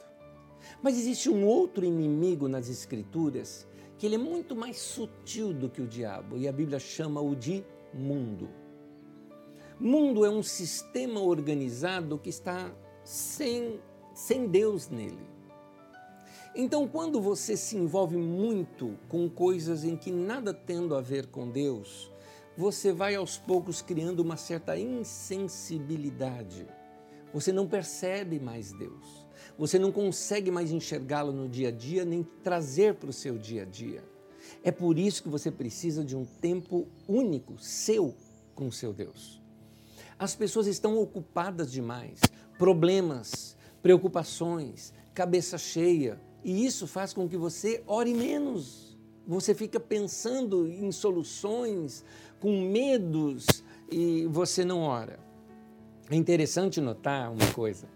Mas existe um outro inimigo nas Escrituras que ele é muito mais sutil do que o diabo, e a Bíblia chama-o de mundo. Mundo é um sistema organizado que está sem, sem Deus nele. Então, quando você se envolve muito com coisas em que nada tendo a ver com Deus, você vai aos poucos criando uma certa insensibilidade. Você não percebe mais Deus. Você não consegue mais enxergá-lo no dia a dia, nem trazer para o seu dia a dia. É por isso que você precisa de um tempo único, seu, com o seu Deus. As pessoas estão ocupadas demais, problemas, preocupações, cabeça cheia, e isso faz com que você ore menos. Você fica pensando em soluções, com medos, e você não ora. É interessante notar uma coisa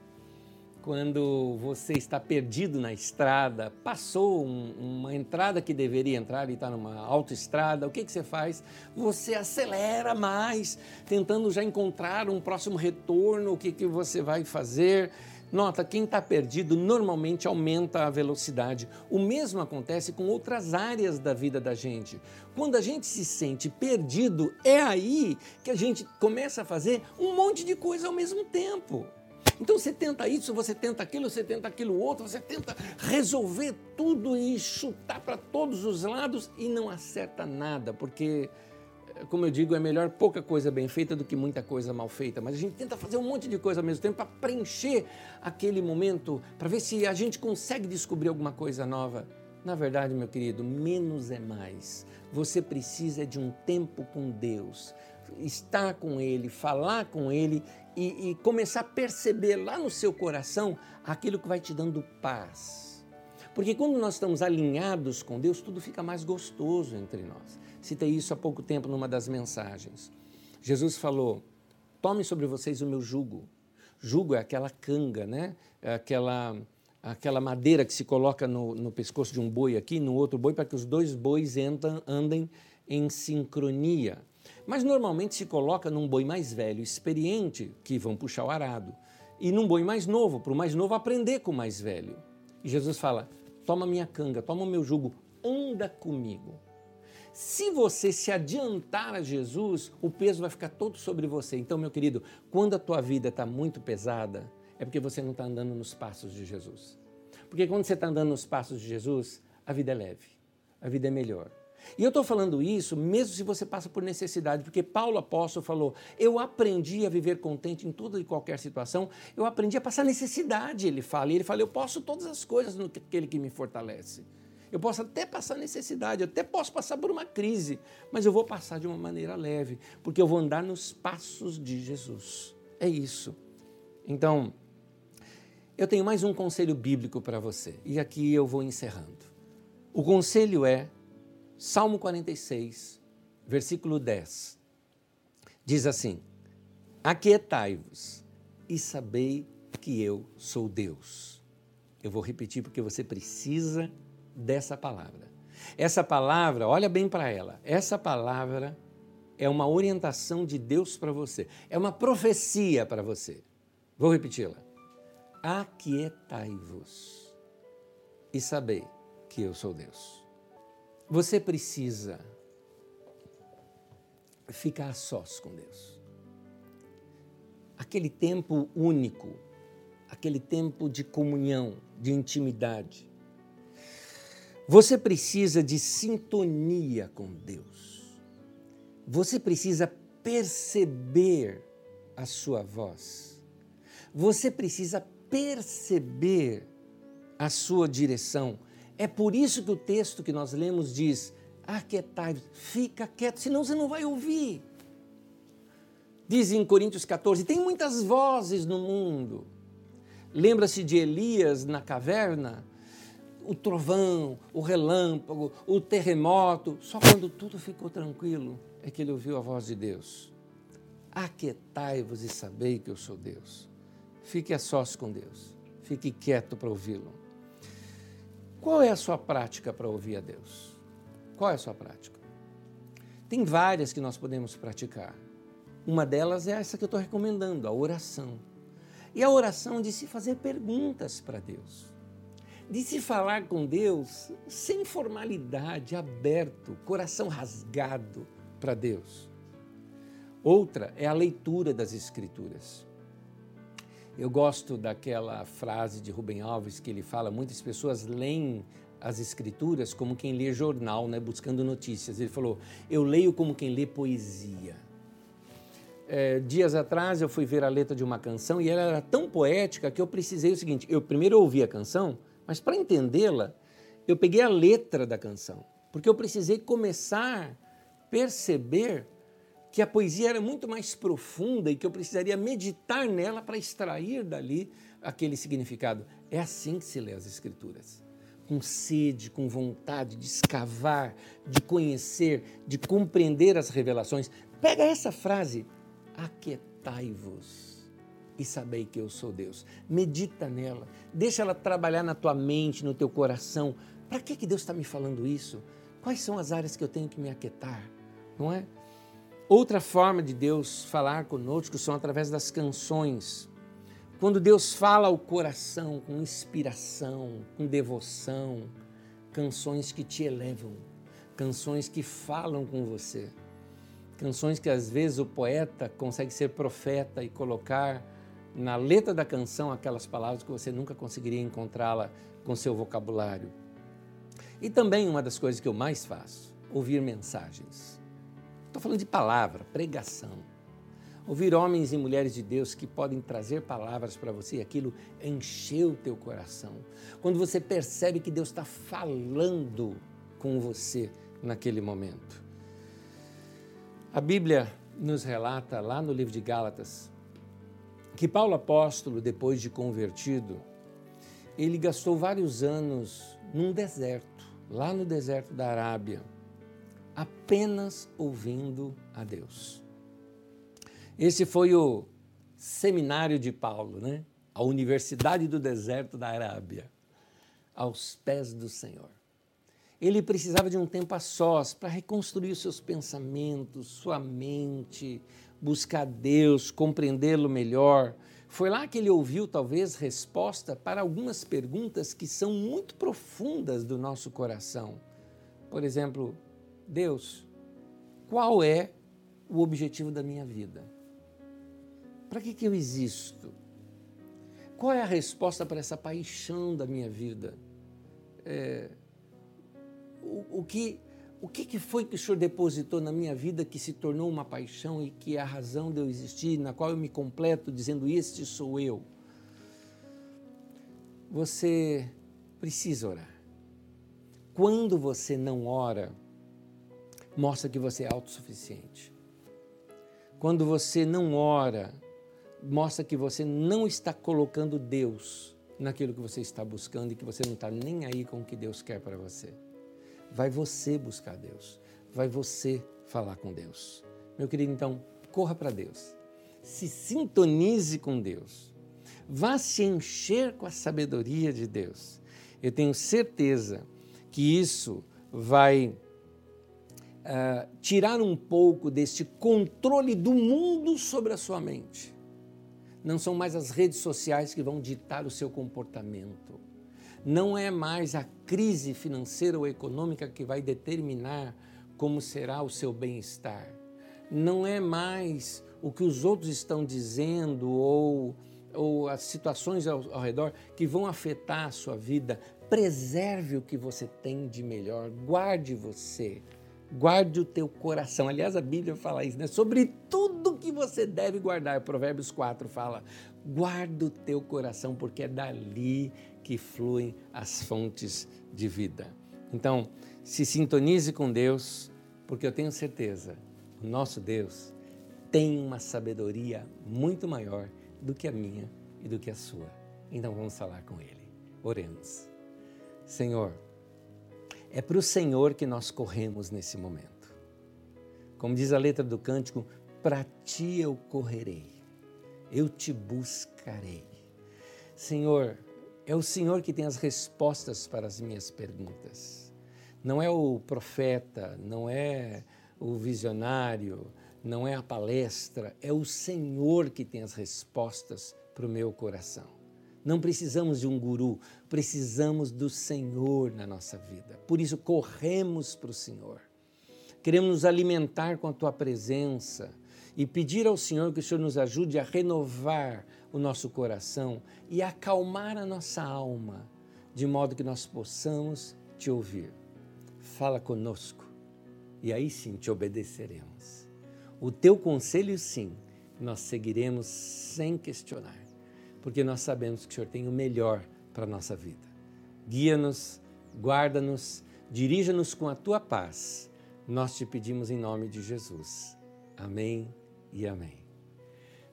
quando você está perdido na estrada, passou um, uma entrada que deveria entrar e está numa autoestrada, o que, que você faz? Você acelera mais, tentando já encontrar um próximo retorno, o que, que você vai fazer. Nota, quem está perdido normalmente aumenta a velocidade. O mesmo acontece com outras áreas da vida da gente. Quando a gente se sente perdido, é aí que a gente começa a fazer um monte de coisa ao mesmo tempo. Então você tenta isso, você tenta aquilo, você tenta aquilo outro, você tenta resolver tudo e chutar para todos os lados e não acerta nada, porque, como eu digo, é melhor pouca coisa bem feita do que muita coisa mal feita. Mas a gente tenta fazer um monte de coisa ao mesmo tempo para preencher aquele momento, para ver se a gente consegue descobrir alguma coisa nova. Na verdade, meu querido, menos é mais. Você precisa de um tempo com Deus, estar com Ele, falar com Ele e, e começar a perceber lá no seu coração aquilo que vai te dando paz. Porque quando nós estamos alinhados com Deus, tudo fica mais gostoso entre nós. Citei isso há pouco tempo numa das mensagens. Jesus falou: Tome sobre vocês o meu jugo. Jugo é aquela canga, né? É aquela, aquela madeira que se coloca no, no pescoço de um boi aqui, no outro boi, para que os dois bois entram, andem em sincronia. Mas normalmente se coloca num boi mais velho, experiente, que vão puxar o arado, e num boi mais novo, para o mais novo aprender com o mais velho. E Jesus fala: toma minha canga, toma o meu jugo, anda comigo. Se você se adiantar a Jesus, o peso vai ficar todo sobre você. Então, meu querido, quando a tua vida está muito pesada, é porque você não está andando nos passos de Jesus. Porque quando você está andando nos passos de Jesus, a vida é leve, a vida é melhor. E eu estou falando isso mesmo se você passa por necessidade, porque Paulo apóstolo falou: Eu aprendi a viver contente em toda e qualquer situação, eu aprendi a passar necessidade, ele fala. E ele fala: Eu posso todas as coisas naquele que me fortalece. Eu posso até passar necessidade, eu até posso passar por uma crise, mas eu vou passar de uma maneira leve, porque eu vou andar nos passos de Jesus. É isso. Então, eu tenho mais um conselho bíblico para você, e aqui eu vou encerrando. O conselho é Salmo 46, versículo 10. Diz assim: Aquietai-vos e sabei que eu sou Deus. Eu vou repetir porque você precisa dessa palavra. Essa palavra, olha bem para ela. Essa palavra é uma orientação de Deus para você. É uma profecia para você. Vou repeti-la. Aquietai-vos e sabei que eu sou Deus. Você precisa ficar sós com Deus. Aquele tempo único, aquele tempo de comunhão, de intimidade. Você precisa de sintonia com Deus. Você precisa perceber a sua voz. Você precisa perceber a sua direção é por isso que o texto que nós lemos diz: aquietai, fica quieto, senão você não vai ouvir. Diz em Coríntios 14: tem muitas vozes no mundo. Lembra-se de Elias na caverna? O trovão, o relâmpago, o terremoto. Só quando tudo ficou tranquilo é que ele ouviu a voz de Deus. Aquietai-vos e sabei que eu sou Deus. Fique a sós com Deus. Fique quieto para ouvi-lo. Qual é a sua prática para ouvir a Deus? Qual é a sua prática? Tem várias que nós podemos praticar. Uma delas é essa que eu estou recomendando, a oração. E a oração de se fazer perguntas para Deus, de se falar com Deus sem formalidade, aberto, coração rasgado para Deus. Outra é a leitura das Escrituras. Eu gosto daquela frase de Rubem Alves que ele fala: muitas pessoas leem as escrituras como quem lê jornal, né, buscando notícias. Ele falou: eu leio como quem lê poesia. é, dias atrás eu fui ver a letra de uma canção e ela era tão poética que eu precisei o seguinte: eu primeiro ouvi a canção, mas para entendê-la, eu peguei a letra da canção, porque eu precisei começar a perceber que a poesia era muito mais profunda e que eu precisaria meditar nela para extrair dali aquele significado. É assim que se lê as Escrituras. Com sede, com vontade de escavar, de conhecer, de compreender as revelações. Pega essa frase, aquietai-vos e sabei que eu sou Deus. Medita nela, deixa ela trabalhar na tua mente, no teu coração. Para que, que Deus está me falando isso? Quais são as áreas que eu tenho que me aquietar? Não é? Outra forma de Deus falar conosco são através das canções. Quando Deus fala ao coração com inspiração, com devoção, canções que te elevam, canções que falam com você. Canções que às vezes o poeta consegue ser profeta e colocar na letra da canção aquelas palavras que você nunca conseguiria encontrá-la com seu vocabulário. E também uma das coisas que eu mais faço, ouvir mensagens. Estou falando de palavra, pregação. Ouvir homens e mulheres de Deus que podem trazer palavras para você aquilo encher o teu coração. Quando você percebe que Deus está falando com você naquele momento. A Bíblia nos relata lá no livro de Gálatas que Paulo apóstolo, depois de convertido, ele gastou vários anos num deserto, lá no deserto da Arábia, apenas ouvindo a Deus. Esse foi o seminário de Paulo, né? A Universidade do Deserto da Arábia, aos pés do Senhor. Ele precisava de um tempo a sós para reconstruir seus pensamentos, sua mente, buscar Deus, compreendê-lo melhor. Foi lá que ele ouviu, talvez, resposta para algumas perguntas que são muito profundas do nosso coração. Por exemplo, Deus, qual é o objetivo da minha vida? Para que, que eu existo? Qual é a resposta para essa paixão da minha vida? É, o, o, que, o que, que foi que o Senhor depositou na minha vida que se tornou uma paixão e que é a razão de eu existir, na qual eu me completo dizendo: Este sou eu? Você precisa orar. Quando você não ora, mostra que você é autossuficiente. Quando você não ora, mostra que você não está colocando Deus naquilo que você está buscando e que você não está nem aí com o que Deus quer para você. Vai você buscar Deus. Vai você falar com Deus. Meu querido, então, corra para Deus. Se sintonize com Deus. Vá se encher com a sabedoria de Deus. Eu tenho certeza que isso vai uh, tirar um pouco deste controle do mundo sobre a sua mente. Não são mais as redes sociais que vão ditar o seu comportamento não é mais a crise financeira ou econômica que vai determinar como será o seu bem-estar. Não é mais o que os outros estão dizendo ou, ou as situações ao, ao redor que vão afetar a sua vida. Preserve o que você tem de melhor, guarde você, guarde o teu coração. Aliás, a Bíblia fala isso, né? Sobre tudo que você deve guardar. Provérbios 4 fala: guarda o teu coração, porque é dali que fluem as fontes de vida. Então, se sintonize com Deus, porque eu tenho certeza, o nosso Deus tem uma sabedoria muito maior do que a minha e do que a sua. Então vamos falar com Ele. Oremos. Senhor, é para o Senhor que nós corremos nesse momento. Como diz a letra do cântico, para ti eu correrei, eu te buscarei. Senhor, é o Senhor que tem as respostas para as minhas perguntas. Não é o profeta, não é o visionário, não é a palestra, é o Senhor que tem as respostas para o meu coração. Não precisamos de um guru, precisamos do Senhor na nossa vida. Por isso, corremos para o Senhor. Queremos nos alimentar com a tua presença e pedir ao Senhor que o Senhor nos ajude a renovar o nosso coração e acalmar a nossa alma, de modo que nós possamos te ouvir. Fala conosco e aí sim te obedeceremos. O teu conselho, sim, nós seguiremos sem questionar, porque nós sabemos que o Senhor tem o melhor para a nossa vida. Guia-nos, guarda-nos, dirija-nos com a tua paz. Nós te pedimos em nome de Jesus. Amém e amém.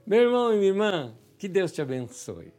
Meu irmão e minha irmã, que Deus te abençoe.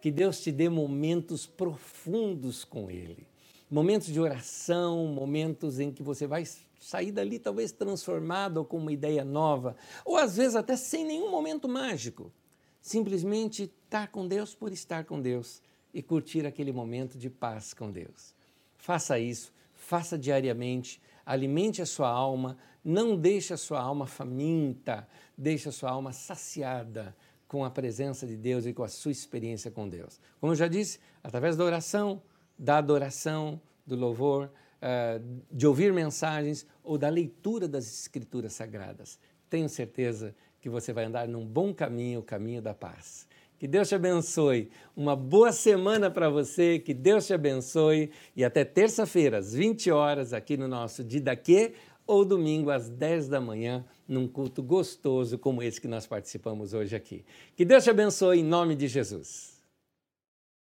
Que Deus te dê momentos profundos com Ele. Momentos de oração, momentos em que você vai sair dali talvez transformado ou com uma ideia nova, ou às vezes até sem nenhum momento mágico. Simplesmente estar com Deus por estar com Deus e curtir aquele momento de paz com Deus. Faça isso, faça diariamente, alimente a sua alma, não deixe a sua alma faminta, deixe a sua alma saciada com a presença de Deus e com a sua experiência com Deus. Como eu já disse, através da oração, da adoração, do louvor, eh, de ouvir mensagens ou da leitura das Escrituras Sagradas. Tenho certeza que você vai andar num bom caminho, o caminho da paz. Que Deus te abençoe. Uma boa semana para você. Que Deus te abençoe. E até terça-feira, às 20 horas, aqui no nosso Didaquê, ou domingo às 10 da manhã, num culto gostoso como esse que nós participamos hoje aqui. Que Deus te abençoe em nome de Jesus.